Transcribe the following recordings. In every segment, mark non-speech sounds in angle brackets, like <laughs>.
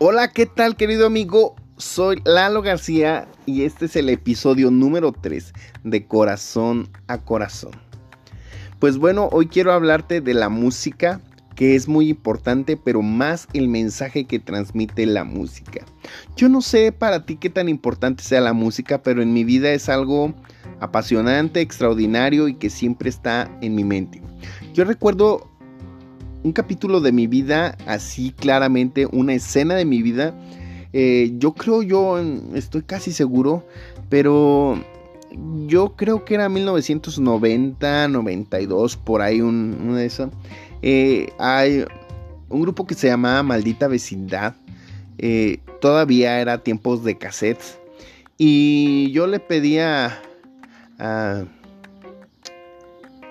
Hola, ¿qué tal querido amigo? Soy Lalo García y este es el episodio número 3 de Corazón a Corazón. Pues bueno, hoy quiero hablarte de la música, que es muy importante, pero más el mensaje que transmite la música. Yo no sé para ti qué tan importante sea la música, pero en mi vida es algo apasionante, extraordinario y que siempre está en mi mente. Yo recuerdo un capítulo de mi vida, así claramente, una escena de mi vida. Eh, yo creo, yo estoy casi seguro, pero yo creo que era 1990, 92, por ahí un, de esos. Eh, hay un grupo que se llamaba Maldita Vecindad. Eh, todavía era tiempos de cassettes. Y yo le pedía a,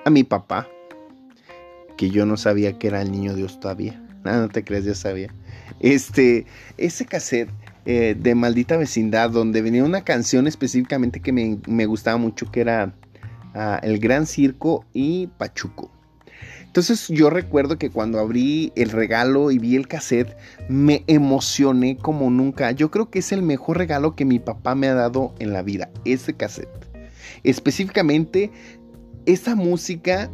a mi papá que yo no sabía que era el niño Dios todavía. No, no te crees, ya sabía. Este, ese cassette eh, de Maldita Vecindad, donde venía una canción específicamente que me, gustaba mucho, que era ah, El Gran Circo y Pachuco. Entonces yo recuerdo que cuando abrí el regalo y vi el cassette, me emocioné como nunca. Yo creo que es el mejor regalo que mi papá me ha dado en la vida, ese cassette. Específicamente, esa música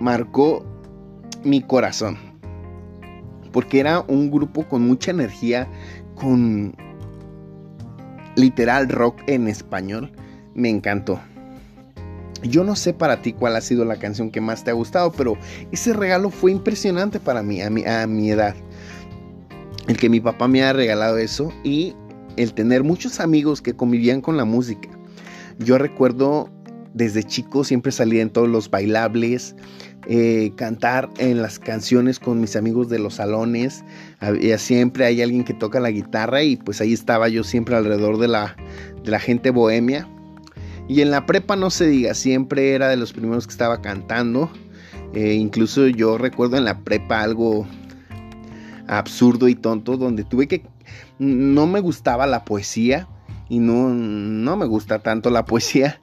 marcó mi corazón. Porque era un grupo con mucha energía, con literal rock en español. Me encantó. Yo no sé para ti cuál ha sido la canción que más te ha gustado, pero ese regalo fue impresionante para mí, a mi, a mi edad. El que mi papá me ha regalado eso y el tener muchos amigos que convivían con la música. Yo recuerdo desde chico siempre salía en todos los bailables, eh, cantar en las canciones con mis amigos de los salones. Había, siempre hay alguien que toca la guitarra y pues ahí estaba yo siempre alrededor de la, de la gente bohemia. Y en la prepa no se diga, siempre era de los primeros que estaba cantando. Eh, incluso yo recuerdo en la prepa algo absurdo y tonto donde tuve que... No me gustaba la poesía y no, no me gusta tanto la poesía,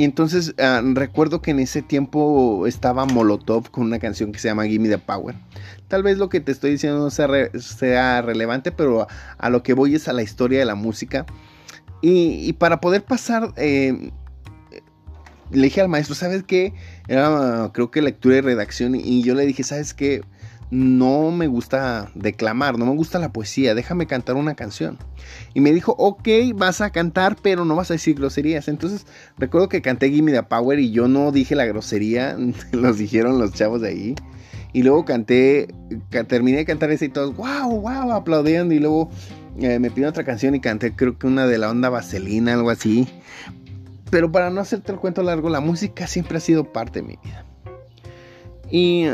y entonces ah, recuerdo que en ese tiempo estaba Molotov con una canción que se llama Gimme the Power. Tal vez lo que te estoy diciendo no sea, relevante, pero a, lo que voy es a la historia de la música. Y, para poder pasar, eh, le dije al maestro, ¿sabes qué? Era creo que lectura y redacción. Y yo le dije, ¿sabes qué? No me gusta declamar, no me gusta la poesía, déjame cantar una canción. Y me dijo, ok, vas a cantar, pero no vas a decir groserías. Entonces recuerdo que canté Gimme the Power y yo no dije la grosería, <laughs> los dijeron los chavos de ahí. Y luego canté, terminé de cantar ese y todos, wow, wow, aplaudiendo. Y luego eh, me pidió otra canción y canté, creo que una de la onda vaselina, algo así. Pero para no hacerte el cuento largo, la música siempre ha sido parte de mi vida. Y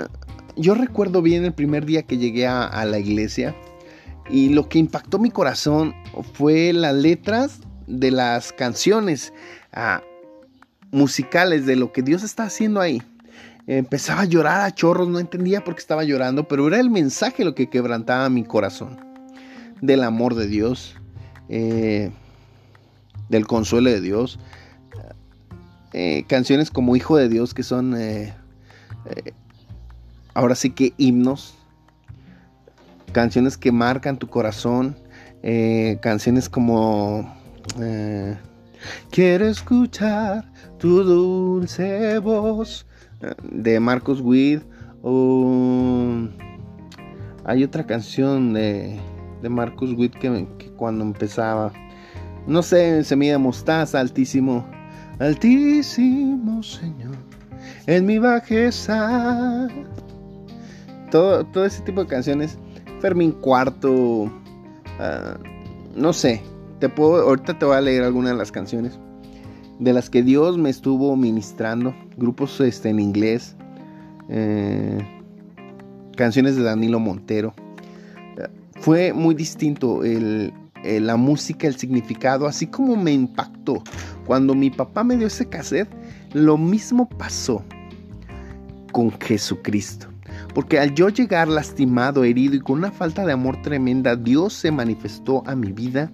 yo recuerdo bien el primer día que llegué a, la iglesia y lo que impactó mi corazón fue las letras de las canciones ah, musicales de lo que Dios está haciendo ahí. Empezaba a llorar a chorros, no entendía por qué estaba llorando, pero era el mensaje lo que quebrantaba mi corazón. Del amor de Dios, eh, del consuelo de Dios. Eh, canciones como Hijo de Dios que son eh, ahora sí que himnos, canciones que marcan tu corazón, eh, canciones como eh, Quiero escuchar tu dulce voz eh, de Marcos Witt o hay otra canción de, de Marcos Witt que, cuando empezaba no sé, se mide mostaza, altísimo, altísimo Señor, en mi bajeza todo, ese tipo de canciones. Fermín Cuarto, ah, no sé, te puedo, ahorita te voy a leer algunas de las canciones de las que Dios me estuvo ministrando, grupos este, en inglés, eh, canciones de Danilo Montero. Fue muy distinto la música, el significado, así como me impactó. Cuando mi papá me dio ese cassette, lo mismo pasó con Jesucristo. Porque al yo llegar lastimado, herido y con una falta de amor tremenda, Dios se manifestó a mi vida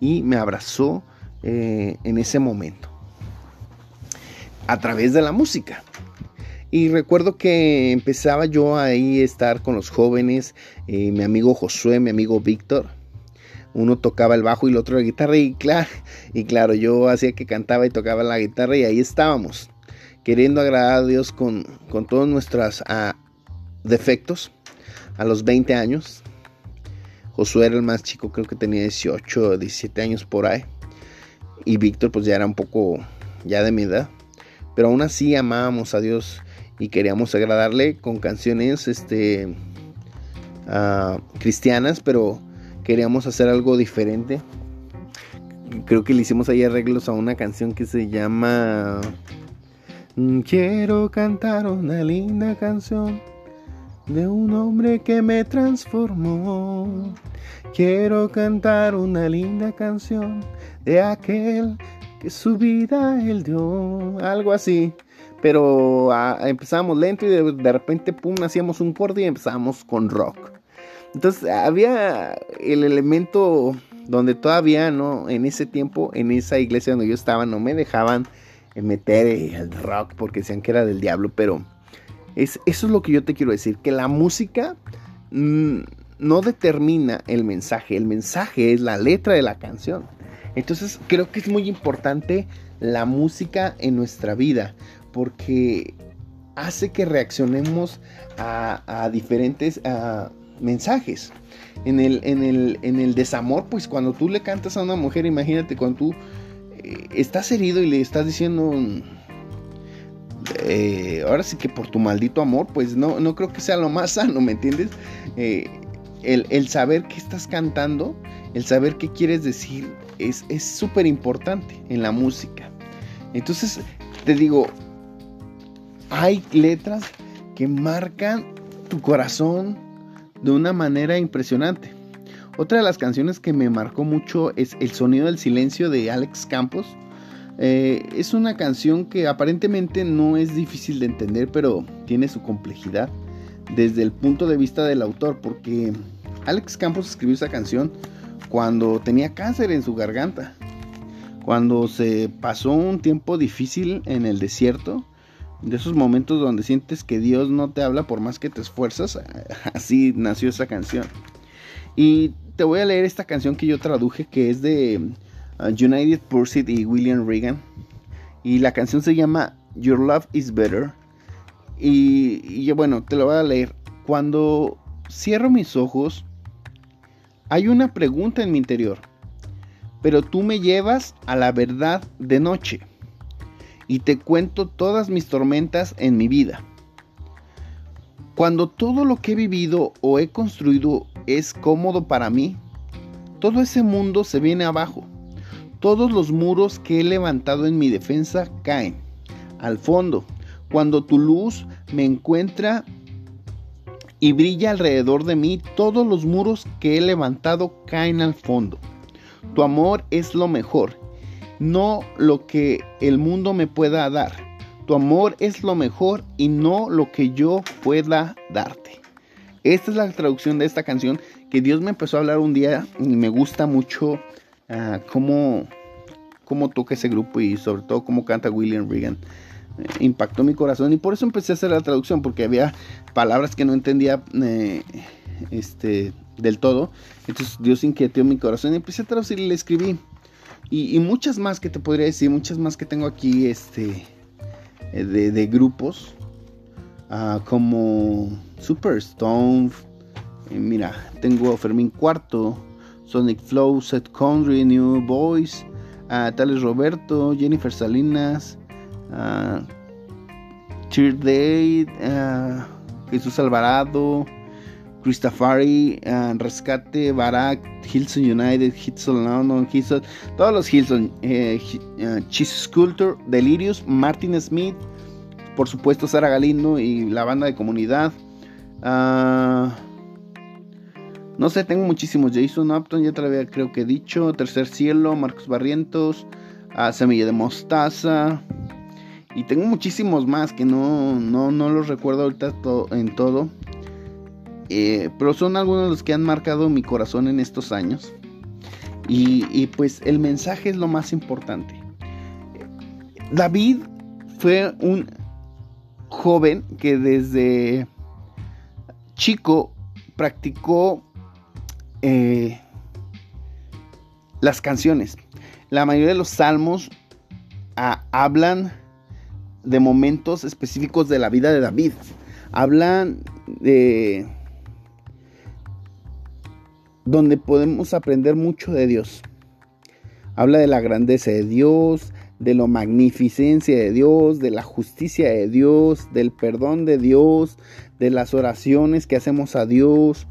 y me abrazó eh, en ese momento. A través de la música. Y recuerdo que empezaba yo ahí a estar con los jóvenes, eh, mi amigo Josué, mi amigo Víctor. uno tocaba el bajo y el otro la guitarra y claro, y claro, yo hacía que cantaba y tocaba la guitarra y ahí estábamos, queriendo agradar a Dios con, todos nuestros ah, defectos a los 20 años. Josué era el más chico, creo que tenía 18 17 años por ahí. Y Víctor pues ya era un poco ya de mi edad. Pero aún así amábamos a Dios y queríamos agradarle con canciones este, ah, cristianas, pero queríamos hacer algo diferente. Creo que le hicimos ahí arreglos a una canción que se llama mm, Quiero cantar una linda canción de un hombre que me transformó. Quiero cantar una linda canción de aquel que su vida él dio. Algo así. Pero ah, empezamos lento y de, repente, pum, hacíamos un corte y empezamos con rock. Entonces había el elemento donde todavía, ¿no? En ese tiempo, en esa iglesia donde yo estaba, no me dejaban meter el rock porque decían que era del diablo, pero es, eso es lo que yo te quiero decir, que la música mm, no determina el mensaje, el mensaje es la letra de la canción. Entonces creo que es muy importante la música en nuestra vida porque hace que reaccionemos a, diferentes mensajes. En el, en, el, desamor, pues cuando tú le cantas a una mujer, imagínate cuando tú eh, estás herido y le estás diciendo, eh, ahora sí que por tu maldito amor, pues no, no creo que sea lo más sano, ¿me entiendes? Eh, el, saber que estás cantando, el saber qué quieres decir, es súper importante en la música. Entonces, te digo, hay letras que marcan tu corazón de una manera impresionante. Otra de las canciones que me marcó mucho es El sonido del silencio de Alex Campos. Eh, es una canción que aparentemente no es difícil de entender, pero tiene su complejidad desde el punto de vista del autor, porque Alex Campos escribió esa canción cuando tenía cáncer en su garganta, cuando se pasó un tiempo difícil en el desierto, de esos momentos donde sientes que Dios no te habla por más que te esfuerzas, <laughs> así nació esa canción. Y te voy a leer esta canción que yo traduje que es de United Pursuit y William Reagan. Y la canción se llama Your Love is Better. Y, y bueno, te lo voy a leer. Cuando cierro mis ojos, hay una pregunta en mi interior. Pero tú me llevas a la verdad de noche y te cuento todas mis tormentas en mi vida. Cuando todo lo que he vivido o he construido es cómodo para mí, todo ese mundo se viene abajo. Todos los muros que he levantado en mi defensa caen. Al fondo, cuando tu luz me encuentra y brilla alrededor de mí, todos los muros que he levantado caen al fondo. Tu amor es lo mejor no lo que el mundo me pueda dar. Tu amor es lo mejor y no lo que yo pueda darte. Esta es la traducción de esta canción que Dios me empezó a hablar un día y me gusta mucho ah, cómo, cómo toca ese grupo y sobre todo cómo canta William Regan. Eh, impactó mi corazón y por eso empecé a hacer la traducción porque había palabras que no entendía eh, este, del todo. Entonces Dios inquietó mi corazón y empecé a traducir y le escribí. Y, muchas más que te podría decir, muchas más que tengo aquí este, eh, de, grupos. Ah, como Superstone. Mira, tengo Fermín Cuarto, Sonic Flow, Set Country, New Boys, uh, Tales Roberto, Jennifer Salinas, uh, Cheer Day, Jesús Alvarado, Christafari, uh, Rescate, Barak, Hilson United, Hilson London, Hilson, todos los Hilson, eh, uh, Cheese Sculptor, Delirious, Martin Smith, por supuesto Sara Galindo y la banda de comunidad. No sé, tengo muchísimos. Jason Upton, ya te lo había creo que he dicho. Tercer Cielo, Marcos Barrientos, uh, Semilla de Mostaza. Y tengo muchísimos más que no, no, no los recuerdo ahorita en todo. Eh, pero son algunos de los que han marcado mi corazón en estos años. Y, pues el mensaje es lo más importante. David fue un joven que desde chico practicó eh, las canciones. La mayoría de los salmos ah, hablan de momentos específicos de la vida de David. Hablan de donde podemos aprender mucho de Dios. Habla de la grandeza de Dios, de la magnificencia de Dios, de la justicia de Dios, del perdón de Dios, de las oraciones que hacemos a Dios,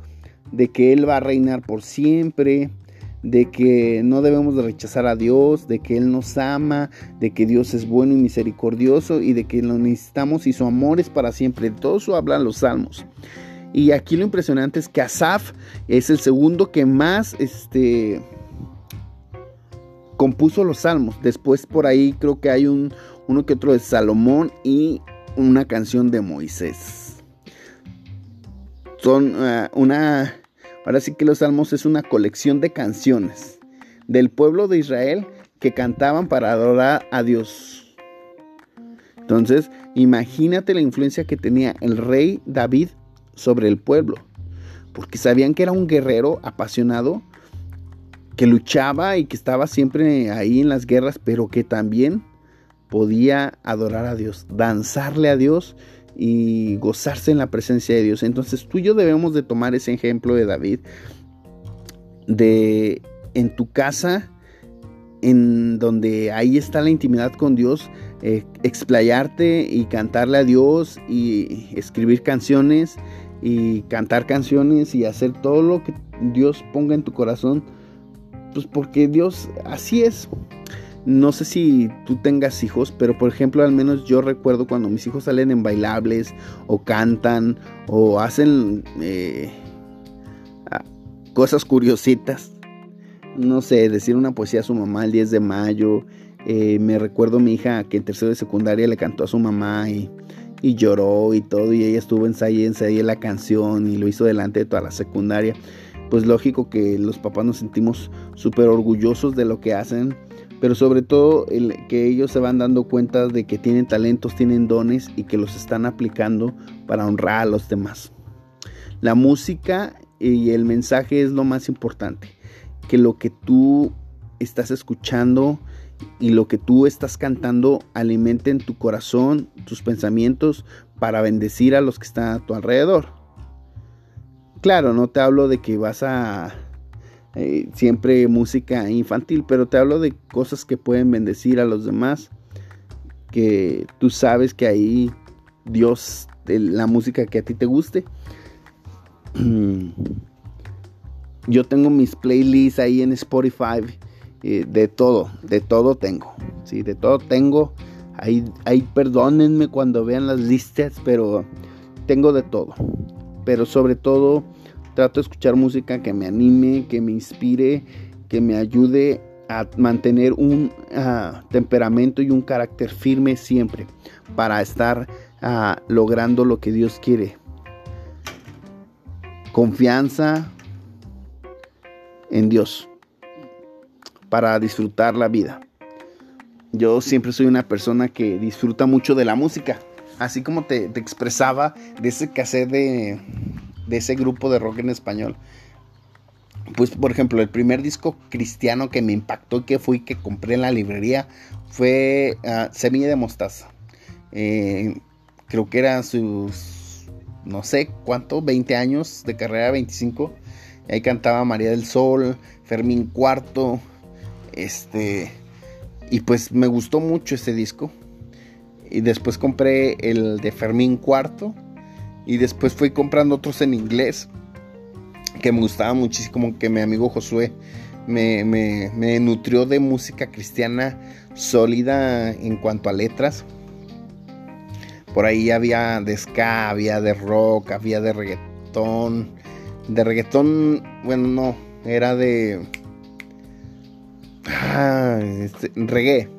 de que Él va a reinar por siempre, de que no debemos de rechazar a Dios, de que Él nos ama, de que Dios es bueno y misericordioso y de que lo necesitamos y su amor es para siempre. Todo eso hablan los salmos. Y aquí lo impresionante es que Asaf es el segundo que más este, compuso los salmos. Después por ahí creo que hay un, uno que otro de Salomón y una canción de Moisés. Son uh, una Ahora sí que los salmos es una colección de canciones del pueblo de Israel que cantaban para adorar a Dios. Entonces, imagínate la influencia que tenía el rey David sobre el pueblo, porque sabían que era un guerrero apasionado, que luchaba y que estaba siempre ahí en las guerras, pero que también podía adorar a Dios, danzarle a Dios y gozarse en la presencia de Dios. Entonces tú y yo debemos de tomar ese ejemplo de David, de en tu casa, en donde ahí está la intimidad con Dios, eh, explayarte y cantarle a Dios y escribir canciones y cantar canciones y hacer todo lo que Dios ponga en tu corazón, pues porque Dios así es. No sé si tú tengas hijos, pero por ejemplo, al menos yo recuerdo cuando mis hijos salen en bailables o cantan o hacen eh, cosas curiositas. No sé, decir una poesía a su mamá el 10 de mayo. Eh, me recuerdo mi hija que en tercero de secundaria le cantó a su mamá y, lloró y todo. Y ella estuvo ensayando, ensayando la canción y lo hizo delante de toda la secundaria. Pues lógico que los papás nos sentimos súper orgullosos de lo que hacen pero sobre todo el que ellos se van dando cuenta de que tienen talentos, tienen dones y que los están aplicando para honrar a los demás. La música y el mensaje es lo más importante, que lo que tú estás escuchando y lo que tú estás cantando alimenten tu corazón, tus pensamientos para bendecir a los que están a tu alrededor. Claro, no te hablo de que vas a eh, siempre música infantil, pero te hablo de cosas que pueden bendecir a los demás, que tú sabes que ahí Dios, la música que a ti te guste. <clears throat> Yo tengo mis playlists ahí en Spotify, eh, de todo, de todo tengo, sí, de todo tengo. Ahí, ahí perdónenme cuando vean las listas, pero tengo de todo. Pero sobre todo Trato de escuchar música que me anime, que me inspire, que me ayude a mantener un ah, temperamento y un carácter firme siempre para estar ah, logrando lo que Dios quiere. Confianza en Dios para disfrutar la vida. Yo siempre soy una persona que disfruta mucho de la música. Así como te, expresaba de ese cassette de, de ese grupo de rock en español. Pues por ejemplo, el primer disco cristiano que me impactó y que fui que compré en la librería fue ah, Semilla de Mostaza. Eh, creo que eran sus, no sé cuánto, 20 años de carrera, 25. ahí cantaba María del Sol, Fermín Cuarto. Este, y pues me gustó mucho ese disco. Y después compré el de Fermín Cuarto y después fui comprando otros en inglés que me gustaba muchísimo, que mi amigo Josué me, me, nutrió de música cristiana sólida en cuanto a letras. Por ahí había de ska, había de rock, había de reggaetón. De reggaetón, bueno, no, era de... Ah, este, reggae,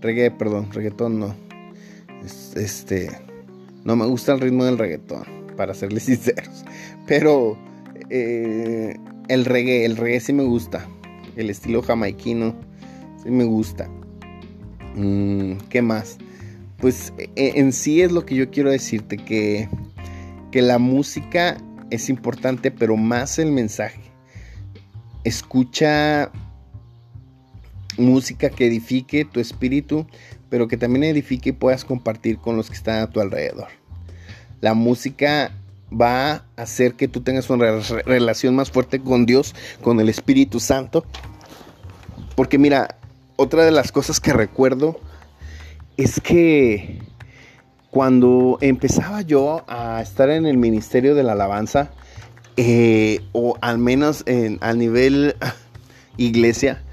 reggae, perdón, reggaetón no. Este, no me gusta el ritmo del reggaetón, para serles <laughs> sinceros. Pero eh, el reggae, el reggae sí me gusta. El estilo jamaiquino sí me gusta. Mm, ¿Qué más? Pues e, en sí es lo que yo quiero decirte, que, que la música es importante, pero más el mensaje. Escucha música que edifique tu espíritu, pero que también edifique y puedas compartir con los que están a tu alrededor. La música va a hacer que tú tengas una relación más fuerte con Dios, con el Espíritu Santo. Porque mira, otra de las cosas que recuerdo es que cuando empezaba yo a estar en el ministerio de la alabanza, eh, o al menos en, al nivel <laughs> iglesia,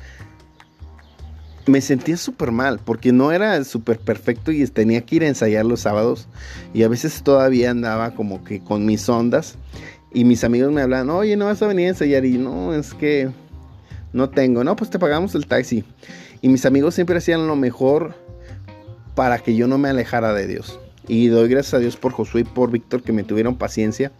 me sentía súper mal porque no era súper perfecto y tenía que ir a ensayar los sábados y a veces todavía andaba como que con mis ondas y mis amigos me hablaban, oye, no vas a venir a ensayar y no, es que no tengo, no, pues te pagamos el taxi. Y mis amigos siempre hacían lo mejor para que yo no me alejara de Dios. Y doy gracias a Dios por Josué y por Víctor que me tuvieron paciencia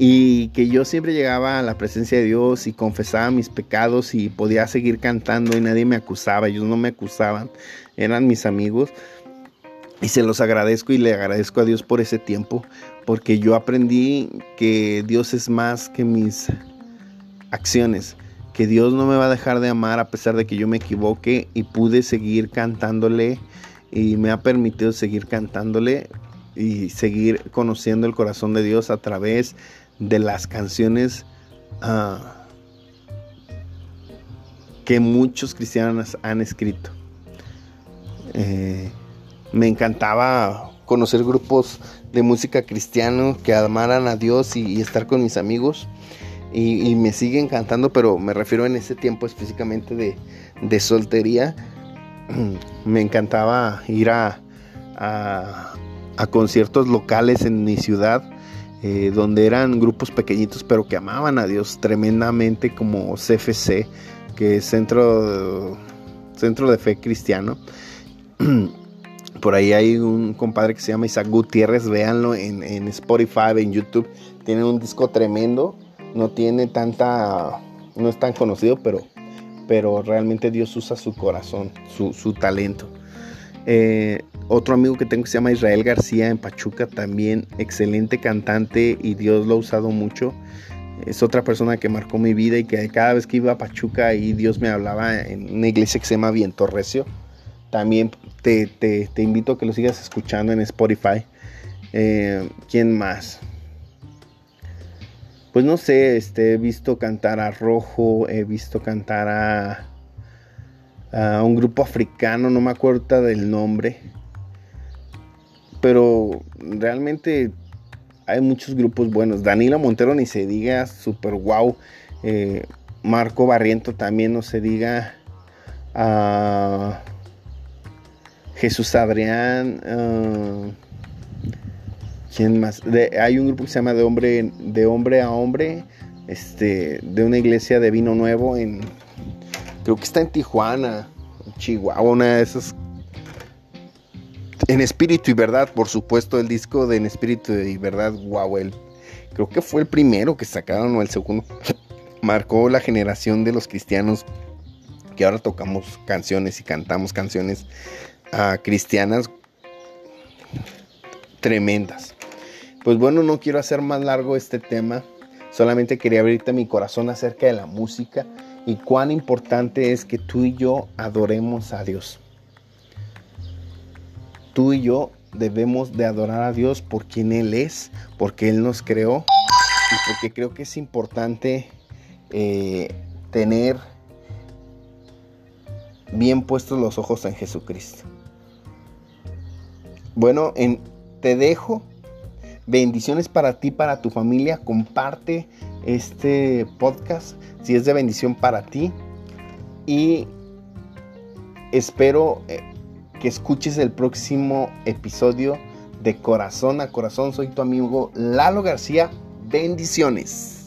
y que yo siempre llegaba a la presencia de Dios y confesaba mis pecados y podía seguir cantando y nadie me acusaba, ellos no me acusaban, eran mis amigos. Y se los agradezco y le agradezco a Dios por ese tiempo, porque yo aprendí que Dios es más que mis acciones, que Dios no me va a dejar de amar a pesar de que yo me equivoque y pude seguir cantándole y me ha permitido seguir cantándole y seguir conociendo el corazón de Dios a través de las canciones ah, que muchos cristianos han escrito. Eh, me encantaba conocer grupos de música cristiana que amaran a Dios y, estar con mis amigos. Y, me siguen cantando, pero me refiero en ese tiempo específicamente de, de soltería. <clears throat> Me encantaba ir a, a conciertos locales en mi ciudad eh, donde eran grupos pequeñitos pero que amaban a Dios tremendamente como CFC, que es Centro, Centro de Fe Cristiano. <clears throat> Por ahí hay un compadre que se llama Isaac Gutiérrez, véanlo en, Spotify, en YouTube. Tiene un disco tremendo, no tiene tanta, no es tan conocido, pero, pero realmente Dios usa su corazón, su, su talento. Eh, otro amigo que tengo que se llama Israel García en Pachuca, también excelente cantante y Dios lo ha usado mucho. Es otra persona que marcó mi vida y que cada vez que iba a Pachuca y Dios me hablaba en una iglesia que se llama Viento Recio. También te, invito a que lo sigas escuchando en Spotify. Eh, ¿Quién más? Pues no sé, este, he visto cantar a Rojo, he visto cantar a, a un grupo africano, no me acuerdo del nombre pero realmente hay muchos grupos buenos. Danilo Montero ni se diga, super wow. Eh, Marco Barriento también no se diga. Uh, Jesús Adrián. Uh, ¿Quién más? hay un grupo que se llama De Hombre, de hombre a Hombre. Este, de una iglesia de vino nuevo en. Creo que está en Tijuana, Chihuahua, una de esas en espíritu y verdad, por supuesto, el disco de En espíritu y verdad, wow, el, creo que fue el primero que sacaron o el segundo. <laughs> Marcó la generación de los cristianos que ahora tocamos canciones y cantamos canciones uh, cristianas tremendas. Pues bueno, no quiero hacer más largo este tema, solamente quería abrirte mi corazón acerca de la música y cuán importante es que tú y yo adoremos a Dios tú y yo debemos de adorar a Dios por quien Él es, porque Él nos creó y porque creo que es importante eh, tener bien puestos los ojos en Jesucristo. Bueno, en, te dejo bendiciones para ti, para tu familia. Comparte este podcast si es de bendición para ti. Y espero eh, que escuches el próximo episodio de Corazón a Corazón. Soy tu amigo Lalo García. Bendiciones.